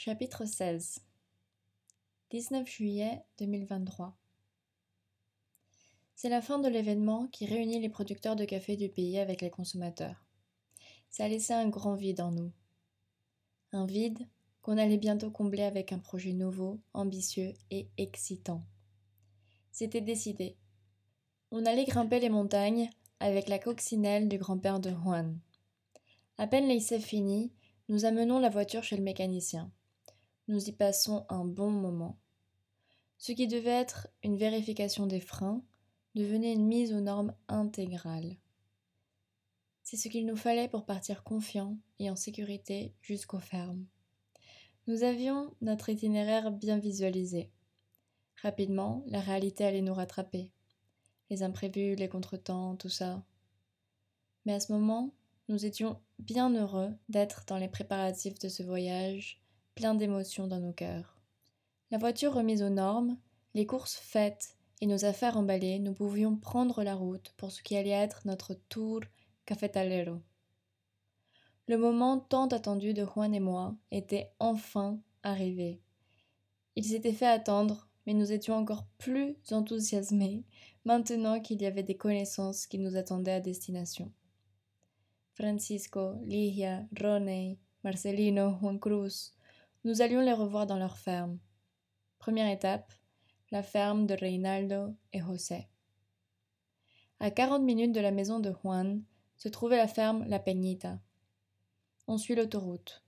Chapitre 16 19 juillet 2023 C'est la fin de l'événement qui réunit les producteurs de café du pays avec les consommateurs. Ça a laissé un grand vide en nous. Un vide qu'on allait bientôt combler avec un projet nouveau, ambitieux et excitant. C'était décidé. On allait grimper les montagnes avec la coccinelle du grand-père de Juan. À peine l'essai fini, nous amenons la voiture chez le mécanicien. Nous y passons un bon moment. Ce qui devait être une vérification des freins devenait une mise aux normes intégrale. C'est ce qu'il nous fallait pour partir confiants et en sécurité jusqu'aux fermes. Nous avions notre itinéraire bien visualisé. Rapidement, la réalité allait nous rattraper. Les imprévus, les contretemps, tout ça. Mais à ce moment, nous étions bien heureux d'être dans les préparatifs de ce voyage, plein d'émotions dans nos cœurs. La voiture remise aux normes, les courses faites et nos affaires emballées, nous pouvions prendre la route pour ce qui allait être notre tour cafetalero. Le moment tant attendu de Juan et moi était enfin arrivé. Il s'était fait attendre, mais nous étions encore plus enthousiasmés maintenant qu'il y avait des connaissances qui nous attendaient à destination. Francisco, Ligia, Roney, Marcelino, Juan Cruz. Nous allions les revoir dans leur ferme. Première étape, la ferme de Reinaldo et José. À 40 minutes de la maison de Juan se trouvait la ferme La Peñita. On suit l'autoroute.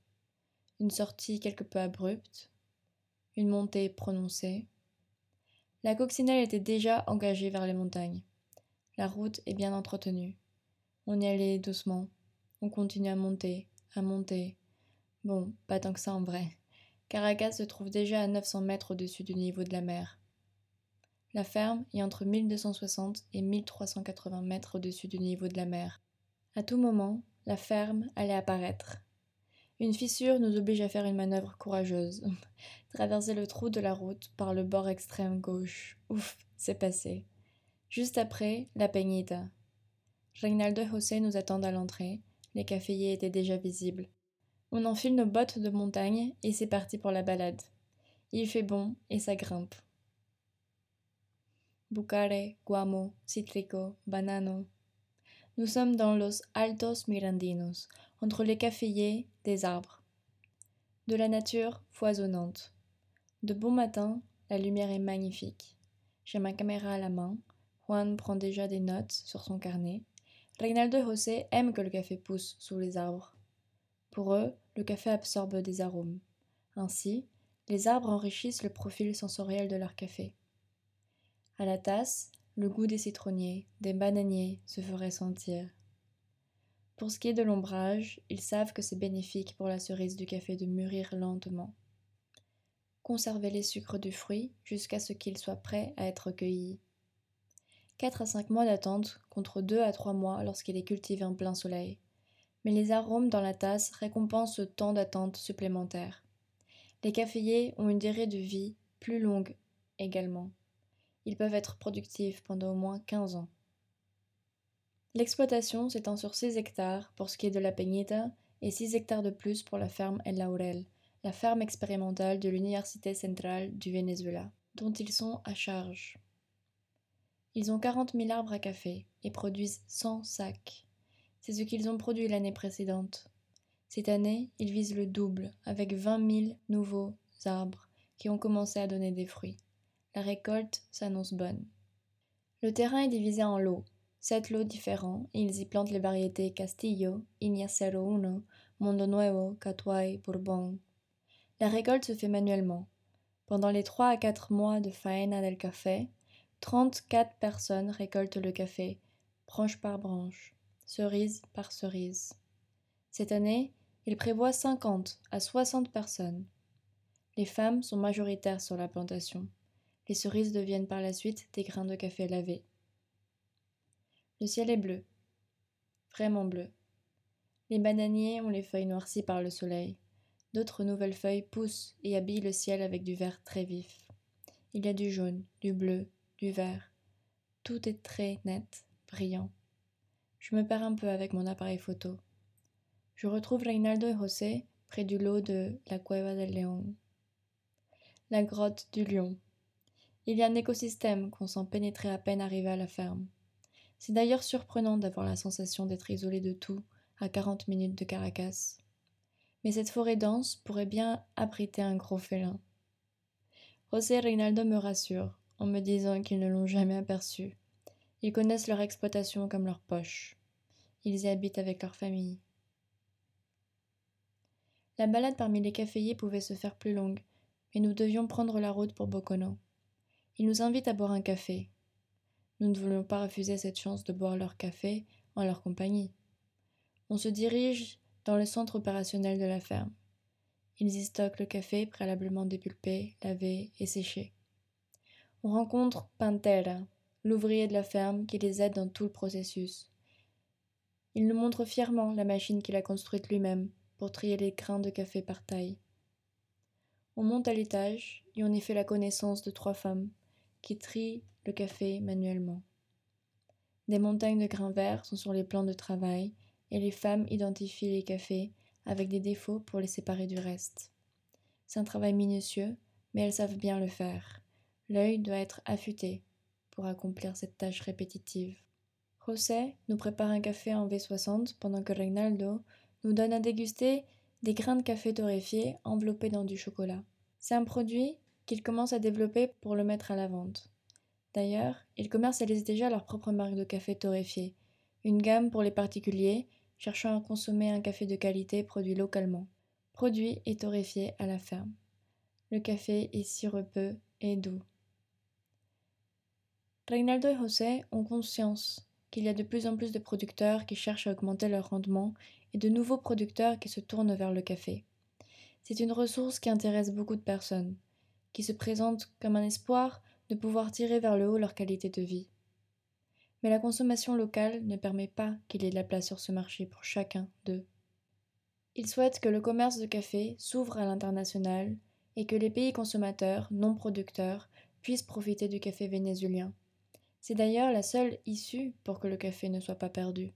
Une sortie quelque peu abrupte, une montée prononcée. La coccinelle était déjà engagée vers les montagnes. La route est bien entretenue. On y allait doucement, on continue à monter, à monter. Bon, pas tant que ça en vrai. Caracas se trouve déjà à 900 mètres au-dessus du niveau de la mer. La ferme est entre 1260 et 1380 mètres au-dessus du niveau de la mer. À tout moment, la ferme allait apparaître. Une fissure nous oblige à faire une manœuvre courageuse. Traverser le trou de la route par le bord extrême gauche. Ouf, c'est passé. Juste après, la Peñita. Reynaldo et José nous attendent à l'entrée. Les caféiers étaient déjà visibles. On enfile nos bottes de montagne et c'est parti pour la balade. Il fait bon et ça grimpe. Bucare, Guamo, Citrico, Banano. Nous sommes dans los Altos Mirandinos, entre les caféiers, des arbres. De la nature foisonnante. De bon matin, la lumière est magnifique. J'ai ma caméra à la main. Juan prend déjà des notes sur son carnet. Reynaldo et José aiment que le café pousse sous les arbres. Pour eux, le café absorbe des arômes. Ainsi, les arbres enrichissent le profil sensoriel de leur café. À la tasse, le goût des citronniers, des bananiers se ferait sentir. Pour ce qui est de l'ombrage, ils savent que c'est bénéfique pour la cerise du café de mûrir lentement. Conservez les sucres du fruit jusqu'à ce qu'ils soient prêts à être cueillis. 4 à 5 mois d'attente contre 2 à 3 mois lorsqu'il est cultivé en plein soleil. Mais les arômes dans la tasse récompensent ce temps d'attente supplémentaire. Les caféiers ont une durée de vie plus longue également. Ils peuvent être productifs pendant au moins 15 ans. L'exploitation s'étend sur 6 hectares pour ce qui est de la Peñita et 6 hectares de plus pour la ferme El Laurel, la ferme expérimentale de l'Université centrale du Venezuela, dont ils sont à charge. Ils ont 40 000 arbres à café et produisent 100 sacs. C'est ce qu'ils ont produit l'année précédente. Cette année, ils visent le double, avec 20 000 nouveaux arbres qui ont commencé à donner des fruits. La récolte s'annonce bonne. Le terrain est divisé en lots, sept lots différents, ils y plantent les variétés Castillo, Iñacero 1, Mondo Nuevo, Catuay, Bourbon. La récolte se fait manuellement. Pendant les 3 à 4 mois de faena del café, 34 personnes récoltent le café, branche par branche, cerise par cerise. Cette année, il prévoit 50 à 60 personnes. Les femmes sont majoritaires sur la plantation. Les cerises deviennent par la suite des grains de café lavés. Le ciel est bleu, vraiment bleu. Les bananiers ont les feuilles noircies par le soleil. D'autres nouvelles feuilles poussent et habillent le ciel avec du vert très vif. Il y a du jaune, du bleu, du vert. Tout est très net, brillant. Je me perds un peu avec mon appareil photo. Je retrouve Reynaldo et José près du lot de la Cueva del León. La grotte du lion. Il y a un écosystème qu'on sent pénétrer à peine arrivé à la ferme. C'est d'ailleurs surprenant d'avoir la sensation d'être isolé de tout à 40 minutes de Caracas. Mais cette forêt dense pourrait bien abriter un gros félin. José et Reynaldo me rassurent en me disant qu'ils ne l'ont jamais aperçu. Ils connaissent leur exploitation comme leur poche. Ils y habitent avec leur famille. La balade parmi les caféiers pouvait se faire plus longue, mais nous devions prendre la route pour Bocono. Ils nous invitent à boire un café. Nous ne voulions pas refuser cette chance de boire leur café en leur compagnie. On se dirige dans le centre opérationnel de la ferme. Ils y stockent le café préalablement dépulpé, lavé et séché. On rencontre Pantera, l'ouvrier de la ferme qui les aide dans tout le processus. Il nous montre fièrement la machine qu'il a construite lui-même pour trier les grains de café par taille. On monte à l'étage et on y fait la connaissance de trois femmes qui trient le café manuellement. Des montagnes de grains verts sont sur les plans de travail et les femmes identifient les cafés avec des défauts pour les séparer du reste. C'est un travail minutieux, mais elles savent bien le faire. L'œil doit être affûté pour accomplir cette tâche répétitive. José nous prépare un café en V60 pendant que Reynaldo nous donne à déguster des grains de café torréfiés enveloppés dans du chocolat. C'est un produit qu'ils commencent à développer pour le mettre à la vente. D'ailleurs, ils commercialisent déjà leur propre marque de café torréfié, une gamme pour les particuliers cherchant à consommer un café de qualité produit localement, produit et torréfié à la ferme. Le café est sirupeux et doux. Reynaldo et José ont conscience qu'il y a de plus en plus de producteurs qui cherchent à augmenter leur rendement et de nouveaux producteurs qui se tournent vers le café. C'est une ressource qui intéresse beaucoup de personnes, qui se présente comme un espoir de pouvoir tirer vers le haut leur qualité de vie. Mais la consommation locale ne permet pas qu'il y ait de la place sur ce marché pour chacun d'eux. Ils souhaitent que le commerce de café s'ouvre à l'international et que les pays consommateurs non producteurs puissent profiter du café vénézuélien. C'est d'ailleurs la seule issue pour que le café ne soit pas perdu.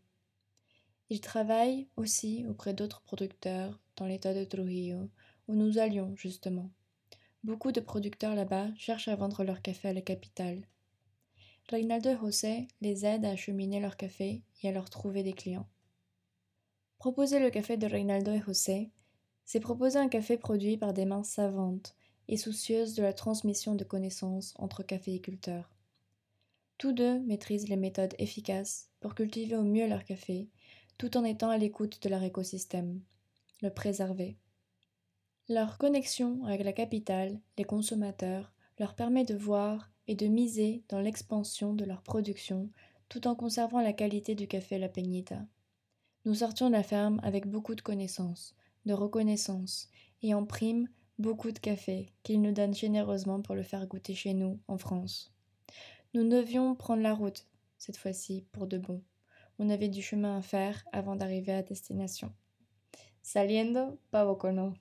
Ils travaillent aussi auprès d'autres producteurs dans l'état de Trujillo, où nous allions justement. Beaucoup de producteurs là-bas cherchent à vendre leur café à la capitale. Reynaldo et José les aident à acheminer leur café et à leur trouver des clients. Proposer le café de Reynaldo et José, c'est proposer un café produit par des mains savantes et soucieuses de la transmission de connaissances entre caféiculteurs. Tous deux maîtrisent les méthodes efficaces pour cultiver au mieux leur café, tout en étant à l'écoute de leur écosystème, le préserver. Leur connexion avec la capitale, les consommateurs, leur permet de voir et de miser dans l'expansion de leur production tout en conservant la qualité du café La Peñita. Nous sortions de la ferme avec beaucoup de connaissances, de reconnaissance et en prime beaucoup de café qu'ils nous donnent généreusement pour le faire goûter chez nous, en France. Nous devions prendre la route, cette fois-ci, pour de bon. On avait du chemin à faire avant d'arriver à destination. Saliendo, Pavocono.